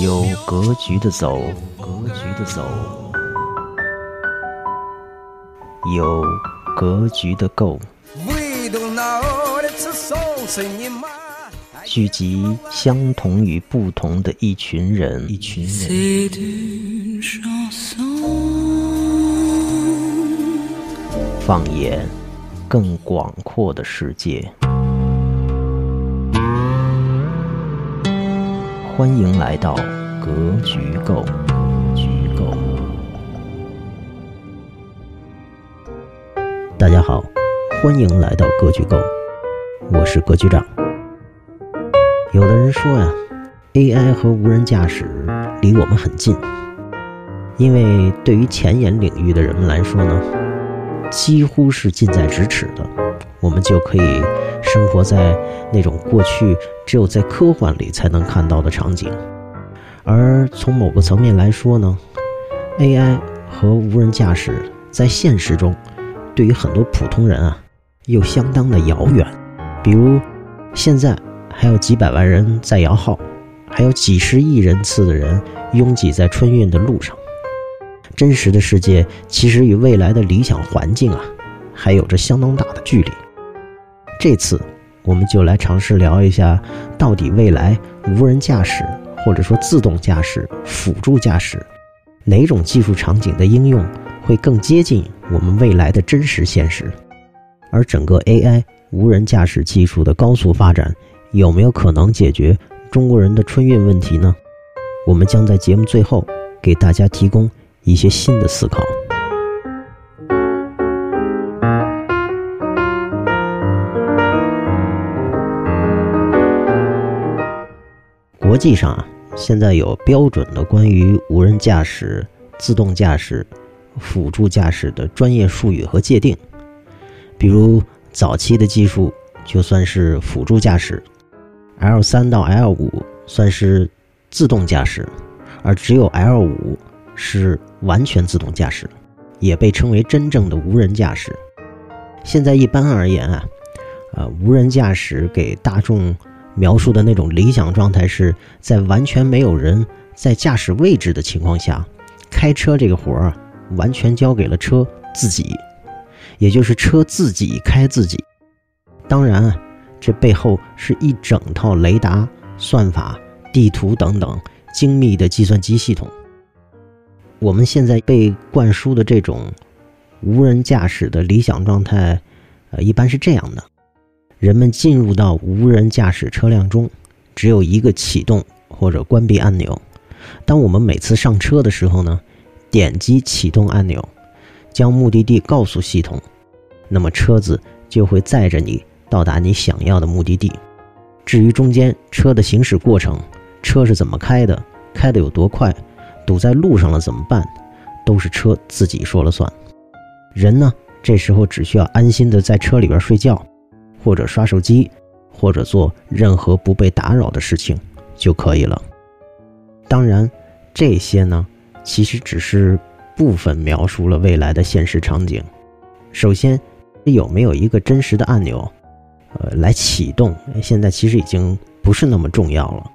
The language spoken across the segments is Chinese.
有格局的走，格局的走，有格局的够。聚集相同与不同的一群人，一群人。放眼更广阔的世界。欢迎来到格局构。局构。大家好，欢迎来到格局构，我是格局长。有的人说呀，AI 和无人驾驶离我们很近，因为对于前沿领域的人们来说呢，几乎是近在咫尺的，我们就可以生活在那种过去。只有在科幻里才能看到的场景，而从某个层面来说呢，AI 和无人驾驶在现实中，对于很多普通人啊，又相当的遥远。比如，现在还有几百万人在摇号，还有几十亿人次的人拥挤在春运的路上。真实的世界其实与未来的理想环境啊，还有着相当大的距离。这次。我们就来尝试聊一下，到底未来无人驾驶或者说自动驾驶、辅助驾驶，哪种技术场景的应用会更接近我们未来的真实现实？而整个 AI 无人驾驶技术的高速发展，有没有可能解决中国人的春运问题呢？我们将在节目最后给大家提供一些新的思考。实际上啊，现在有标准的关于无人驾驶、自动驾驶、辅助驾驶的专业术语和界定。比如早期的技术就算是辅助驾驶，L 三到 L 五算是自动驾驶，而只有 L 五是完全自动驾驶，也被称为真正的无人驾驶。现在一般而言啊，呃，无人驾驶给大众。描述的那种理想状态是在完全没有人在驾驶位置的情况下，开车这个活儿完全交给了车自己，也就是车自己开自己。当然，这背后是一整套雷达、算法、地图等等精密的计算机系统。我们现在被灌输的这种无人驾驶的理想状态，呃，一般是这样的。人们进入到无人驾驶车辆中，只有一个启动或者关闭按钮。当我们每次上车的时候呢，点击启动按钮，将目的地告诉系统，那么车子就会载着你到达你想要的目的地。至于中间车的行驶过程，车是怎么开的，开的有多快，堵在路上了怎么办，都是车自己说了算。人呢，这时候只需要安心的在车里边睡觉。或者刷手机，或者做任何不被打扰的事情就可以了。当然，这些呢，其实只是部分描述了未来的现实场景。首先，有没有一个真实的按钮，呃，来启动？现在其实已经不是那么重要了。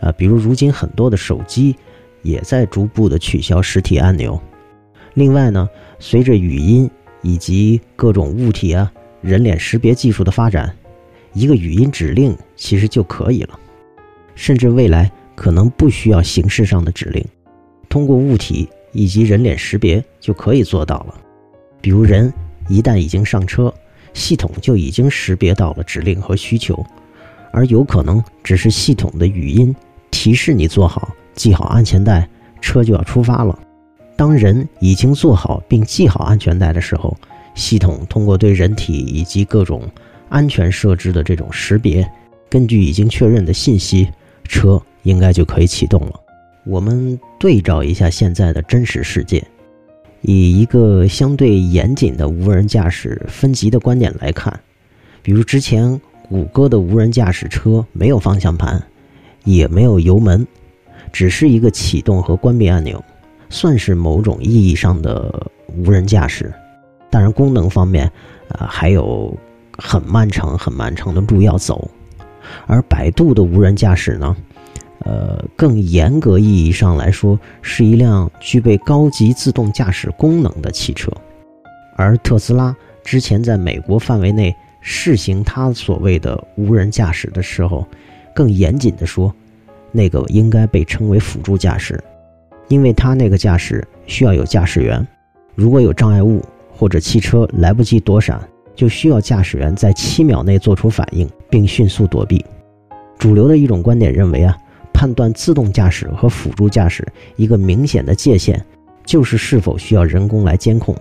啊，比如如今很多的手机也在逐步的取消实体按钮。另外呢，随着语音以及各种物体啊。人脸识别技术的发展，一个语音指令其实就可以了，甚至未来可能不需要形式上的指令，通过物体以及人脸识别就可以做到了。比如人一旦已经上车，系统就已经识别到了指令和需求，而有可能只是系统的语音提示你坐好、系好安全带，车就要出发了。当人已经做好并系好安全带的时候。系统通过对人体以及各种安全设置的这种识别，根据已经确认的信息，车应该就可以启动了。我们对照一下现在的真实世界，以一个相对严谨的无人驾驶分级的观点来看，比如之前谷歌的无人驾驶车没有方向盘，也没有油门，只是一个启动和关闭按钮，算是某种意义上的无人驾驶。当然，功能方面，呃，还有很漫长、很漫长的路要走。而百度的无人驾驶呢，呃，更严格意义上来说，是一辆具备高级自动驾驶功能的汽车。而特斯拉之前在美国范围内试行它所谓的无人驾驶的时候，更严谨的说，那个应该被称为辅助驾驶，因为它那个驾驶需要有驾驶员，如果有障碍物或者汽车来不及躲闪。就需要驾驶员在七秒内做出反应，并迅速躲避。主流的一种观点认为啊，判断自动驾驶和辅助驾驶一个明显的界限，就是是否需要人工来监控。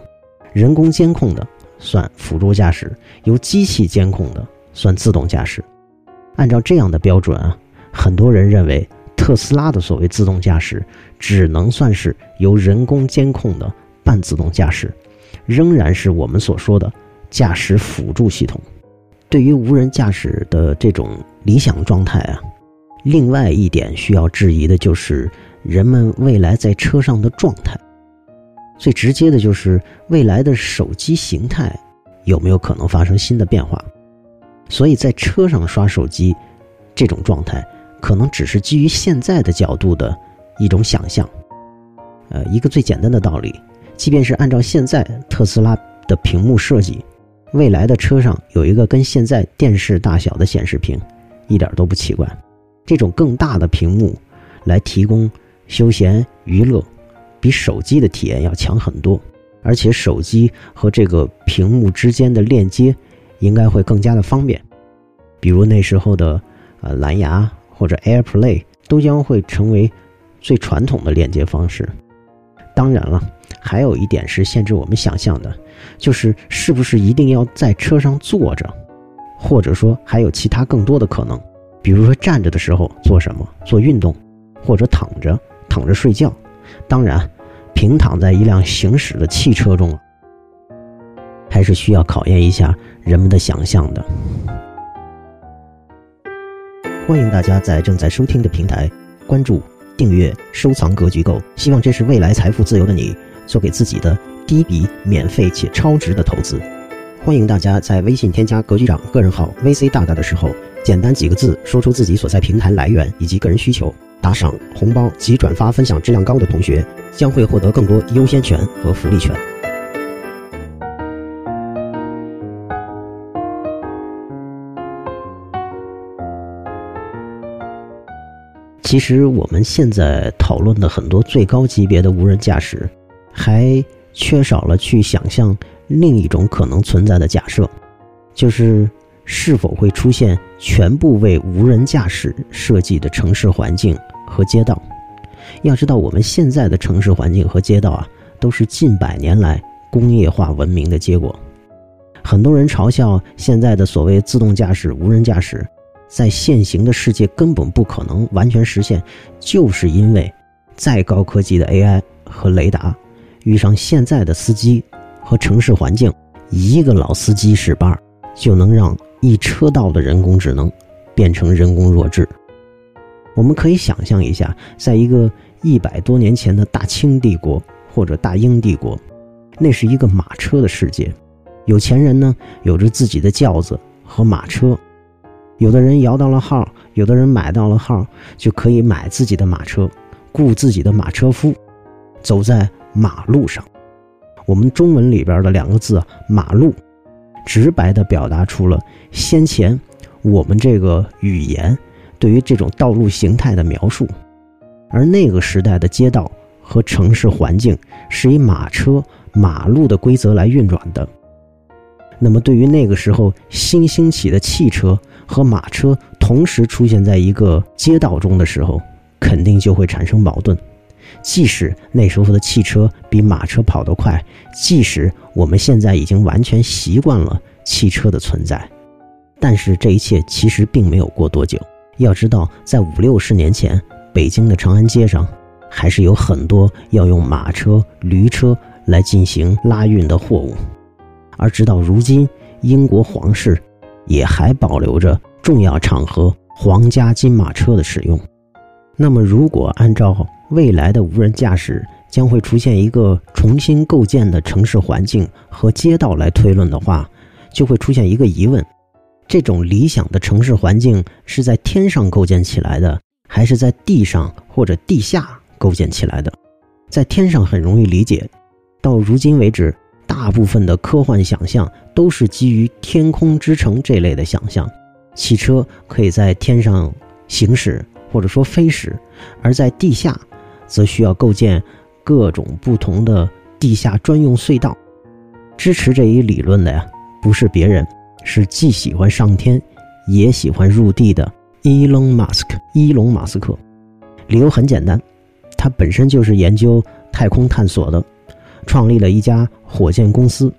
人工监控的算辅助驾驶，由机器监控的算自动驾驶。按照这样的标准啊，很多人认为特斯拉的所谓自动驾驶只能算是由人工监控的半自动驾驶，仍然是我们所说的。驾驶辅助系统，对于无人驾驶的这种理想状态啊，另外一点需要质疑的就是人们未来在车上的状态。最直接的就是未来的手机形态有没有可能发生新的变化。所以在车上刷手机这种状态，可能只是基于现在的角度的一种想象。呃，一个最简单的道理，即便是按照现在特斯拉的屏幕设计。未来的车上有一个跟现在电视大小的显示屏，一点都不奇怪。这种更大的屏幕来提供休闲娱乐，比手机的体验要强很多。而且手机和这个屏幕之间的链接应该会更加的方便。比如那时候的呃蓝牙或者 AirPlay 都将会成为最传统的链接方式。当然了。还有一点是限制我们想象的，就是是不是一定要在车上坐着，或者说还有其他更多的可能，比如说站着的时候做什么，做运动，或者躺着躺着睡觉。当然，平躺在一辆行驶的汽车中，还是需要考验一下人们的想象的。欢迎大家在正在收听的平台关注、订阅、收藏“格局够”，希望这是未来财富自由的你。做给自己的第一笔免费且超值的投资，欢迎大家在微信添加格局长个人号 VC 大大的时候，简单几个字说出自己所在平台来源以及个人需求，打赏、红包及转发分享质量高的同学将会获得更多优先权和福利权。其实我们现在讨论的很多最高级别的无人驾驶。还缺少了去想象另一种可能存在的假设，就是是否会出现全部为无人驾驶设计的城市环境和街道。要知道，我们现在的城市环境和街道啊，都是近百年来工业化文明的结果。很多人嘲笑现在的所谓自动驾驶、无人驾驶，在现行的世界根本不可能完全实现，就是因为再高科技的 AI 和雷达。遇上现在的司机和城市环境，一个老司机使绊，就能让一车道的人工智能变成人工弱智。我们可以想象一下，在一个一百多年前的大清帝国或者大英帝国，那是一个马车的世界。有钱人呢，有着自己的轿子和马车；有的人摇到了号，有的人买到了号，就可以买自己的马车，雇自己的马车夫，走在。马路上，我们中文里边的两个字“马路”，直白地表达出了先前我们这个语言对于这种道路形态的描述。而那个时代的街道和城市环境是以马车、马路的规则来运转的。那么，对于那个时候新兴起的汽车和马车同时出现在一个街道中的时候，肯定就会产生矛盾。即使那时候的汽车比马车跑得快，即使我们现在已经完全习惯了汽车的存在，但是这一切其实并没有过多久。要知道，在五六十年前，北京的长安街上还是有很多要用马车、驴车来进行拉运的货物，而直到如今，英国皇室也还保留着重要场合皇家金马车的使用。那么，如果按照未来的无人驾驶将会出现一个重新构建的城市环境和街道来推论的话，就会出现一个疑问：这种理想的城市环境是在天上构建起来的，还是在地上或者地下构建起来的？在天上很容易理解，到如今为止，大部分的科幻想象都是基于天空之城这类的想象，汽车可以在天上行驶或者说飞驶，而在地下，则需要构建各种不同的地下专用隧道。支持这一理论的呀，不是别人，是既喜欢上天，也喜欢入地的伊隆马斯克。伊隆马斯克，理由很简单。他本身就是研究太空探索的，创立了一家火箭公司。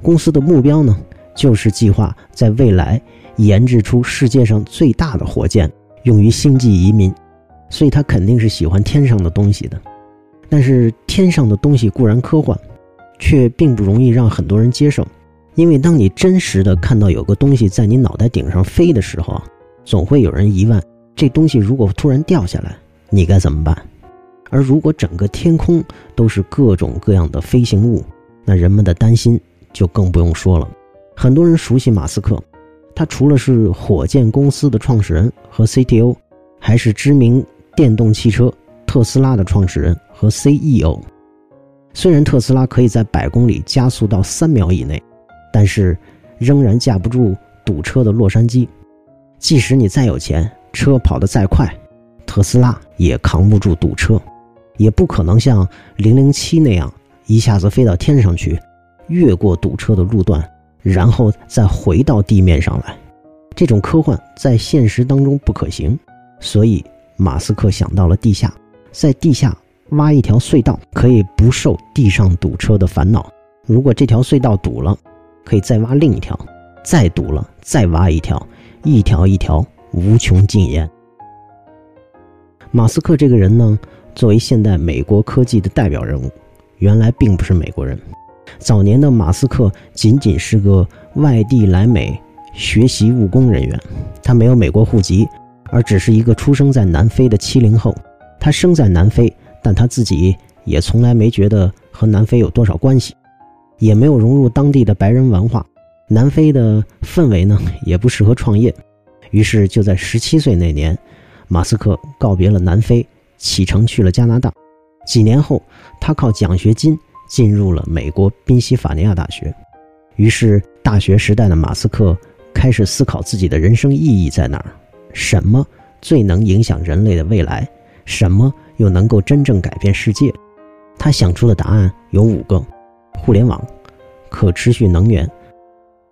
公司的目标呢，就是计划在未来研制出世界上最大的火箭，用于星际移民。所以他肯定是喜欢天上的东西的。但是天上的东西固然科幻，却并不容易让很多人接受。因为当你真实的看到有个东西在你脑袋顶上飞的时候，总会有人疑问：这东西如果突然掉下来，你该怎么办？而如果整个天空都是各种各样的飞行物，那人们的担心就更不用说了。很多人熟悉马斯克，他除了是火箭公司的创始人和 CTO，还是知名电动汽车特斯拉的创始人和 CEO。虽然特斯拉可以在百公里加速到三秒以内，但是仍然架不住堵车的洛杉矶。即使你再有钱，车跑得再快，特斯拉也扛不住堵车。也不可能像零零七那样一下子飞到天上去，越过堵车的路段，然后再回到地面上来。这种科幻在现实当中不可行，所以马斯克想到了地下，在地下挖一条隧道，可以不受地上堵车的烦恼。如果这条隧道堵了，可以再挖另一条，再堵了再挖一条，一条一条无穷尽焉。马斯克这个人呢？作为现代美国科技的代表人物，原来并不是美国人。早年的马斯克仅仅是个外地来美学习务工人员，他没有美国户籍，而只是一个出生在南非的七零后。他生在南非，但他自己也从来没觉得和南非有多少关系，也没有融入当地的白人文化。南非的氛围呢，也不适合创业。于是就在十七岁那年，马斯克告别了南非。启程去了加拿大，几年后，他靠奖学金进入了美国宾夕法尼亚大学。于是，大学时代的马斯克开始思考自己的人生意义在哪儿，什么最能影响人类的未来，什么又能够真正改变世界。他想出的答案有五个：互联网、可持续能源、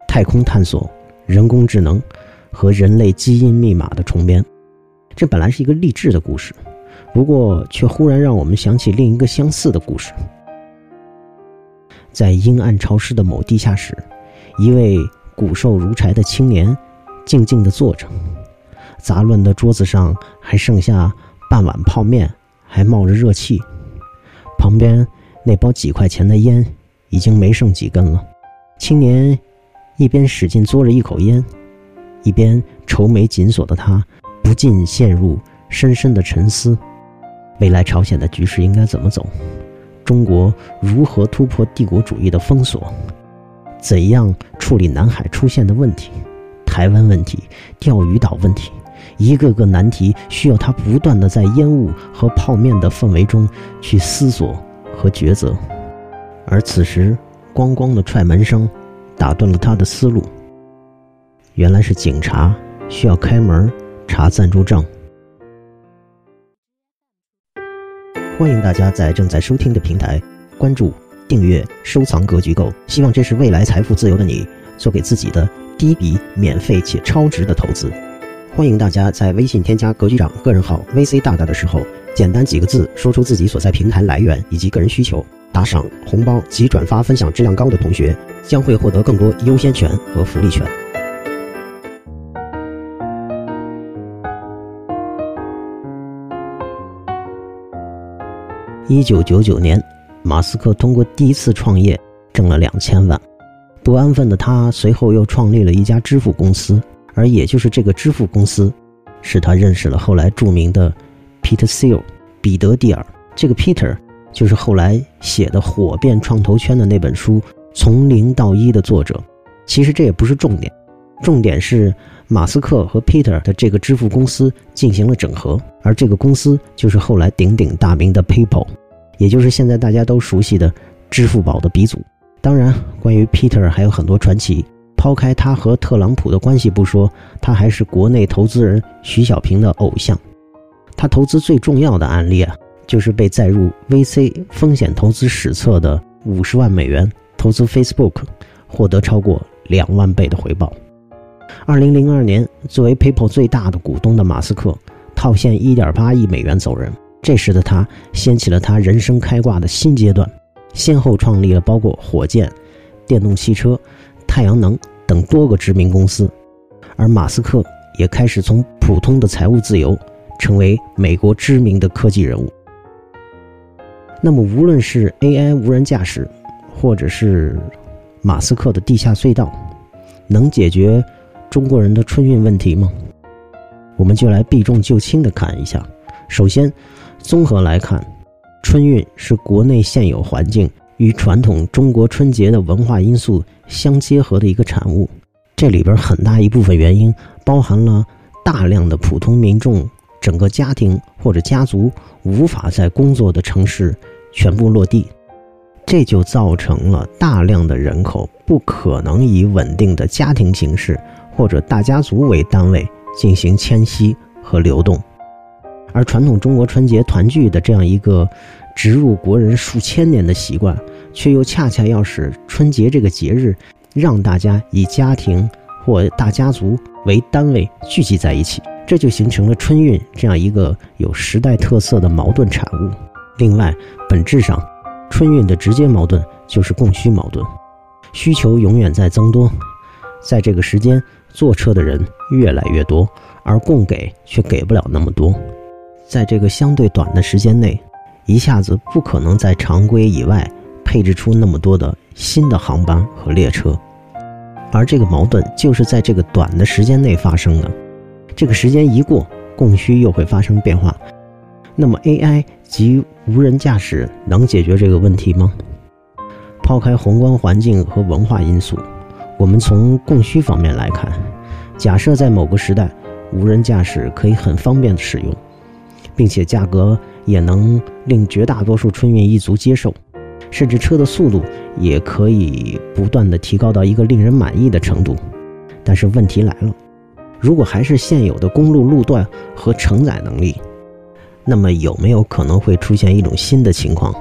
太空探索、人工智能和人类基因密码的重编。这本来是一个励志的故事。不过，却忽然让我们想起另一个相似的故事。在阴暗潮湿的某地下室，一位骨瘦如柴的青年静静地坐着，杂乱的桌子上还剩下半碗泡面，还冒着热气。旁边那包几块钱的烟已经没剩几根了。青年一边使劲嘬着一口烟，一边愁眉紧锁的他，不禁陷入深深的沉思。未来朝鲜的局势应该怎么走？中国如何突破帝国主义的封锁？怎样处理南海出现的问题？台湾问题、钓鱼岛问题，一个个难题需要他不断的在烟雾和泡面的氛围中去思索和抉择。而此时，咣咣的踹门声打断了他的思路。原来是警察需要开门查暂住证。欢迎大家在正在收听的平台关注、订阅、收藏《格局购》，希望这是未来财富自由的你做给自己的第一笔免费且超值的投资。欢迎大家在微信添加格局长个人号 “VC 大大”的时候，简单几个字说出自己所在平台来源以及个人需求，打赏、红包及转发分享质量高的同学将会获得更多优先权和福利权。一九九九年，马斯克通过第一次创业挣了两千万。不安分的他随后又创立了一家支付公司，而也就是这个支付公司，使他认识了后来著名的 Peter Thiel 彼得蒂尔。这个 Peter 就是后来写的火遍创投圈的那本书《从零到一》的作者。其实这也不是重点，重点是马斯克和 Peter 的这个支付公司进行了整合，而这个公司就是后来鼎鼎大名的 PayPal，也就是现在大家都熟悉的支付宝的鼻祖。当然，关于 Peter 还有很多传奇。抛开他和特朗普的关系不说，他还是国内投资人徐小平的偶像。他投资最重要的案例啊，就是被载入 VC 风险投资史册的五十万美元投资 Facebook，获得超过两万倍的回报。二零零二年，作为 PayPal 最大的股东的马斯克套现一点八亿美元走人。这时的他掀起了他人生开挂的新阶段，先后创立了包括火箭、电动汽车。太阳能等多个知名公司，而马斯克也开始从普通的财务自由，成为美国知名的科技人物。那么，无论是 AI 无人驾驶，或者是马斯克的地下隧道，能解决中国人的春运问题吗？我们就来避重就轻的看一下。首先，综合来看，春运是国内现有环境。与传统中国春节的文化因素相结合的一个产物，这里边很大一部分原因包含了大量的普通民众整个家庭或者家族无法在工作的城市全部落地，这就造成了大量的人口不可能以稳定的家庭形式或者大家族为单位进行迁徙和流动，而传统中国春节团聚的这样一个。植入国人数千年的习惯，却又恰恰要使春节这个节日让大家以家庭或大家族为单位聚集在一起，这就形成了春运这样一个有时代特色的矛盾产物。另外，本质上，春运的直接矛盾就是供需矛盾，需求永远在增多，在这个时间坐车的人越来越多，而供给却给不了那么多，在这个相对短的时间内。一下子不可能在常规以外配置出那么多的新的航班和列车，而这个矛盾就是在这个短的时间内发生的。这个时间一过，供需又会发生变化。那么 AI 及无人驾驶能解决这个问题吗？抛开宏观环境和文化因素，我们从供需方面来看，假设在某个时代，无人驾驶可以很方便的使用，并且价格。也能令绝大多数春运一族接受，甚至车的速度也可以不断的提高到一个令人满意的程度。但是问题来了，如果还是现有的公路路段和承载能力，那么有没有可能会出现一种新的情况，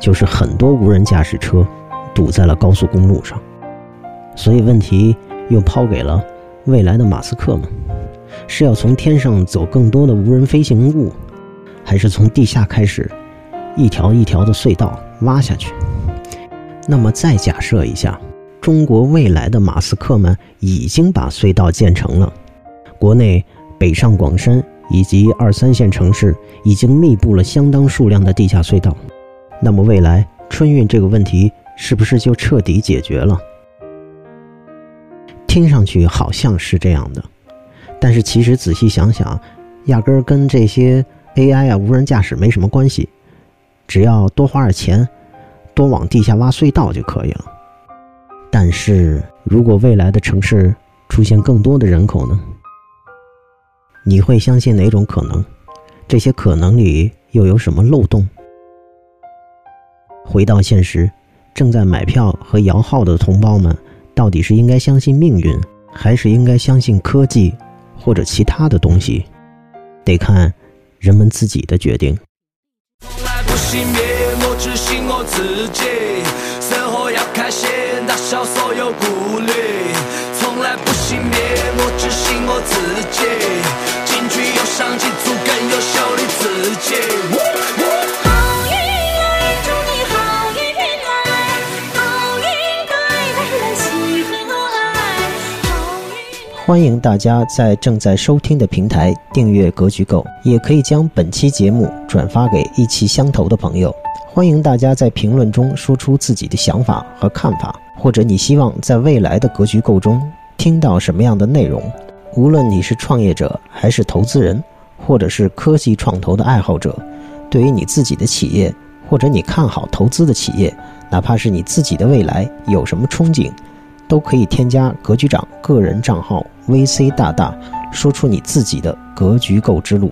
就是很多无人驾驶车堵在了高速公路上？所以问题又抛给了未来的马斯克们：是要从天上走更多的无人飞行物？还是从地下开始，一条一条的隧道挖下去。那么再假设一下，中国未来的马斯克们已经把隧道建成了，国内北上广深以及二三线城市已经密布了相当数量的地下隧道。那么未来春运这个问题是不是就彻底解决了？听上去好像是这样的，但是其实仔细想想，压根儿跟这些。AI 啊，无人驾驶没什么关系，只要多花点钱，多往地下挖隧道就可以了。但是如果未来的城市出现更多的人口呢？你会相信哪种可能？这些可能里又有什么漏洞？回到现实，正在买票和摇号的同胞们，到底是应该相信命运，还是应该相信科技或者其他的东西？得看。人们自己的决定。从来不熄灭，我只信我自己。生活要开心，打消所有顾虑。从来不熄灭，我只信我自己。进取又上进，做更优秀的自己。欢迎大家在正在收听的平台订阅《格局购》，也可以将本期节目转发给意气相投的朋友。欢迎大家在评论中说出自己的想法和看法，或者你希望在未来的《格局购》中听到什么样的内容。无论你是创业者，还是投资人，或者是科技创投的爱好者，对于你自己的企业，或者你看好投资的企业，哪怕是你自己的未来有什么憧憬？都可以添加格局长个人账号 VC 大大，说出你自己的格局购之路。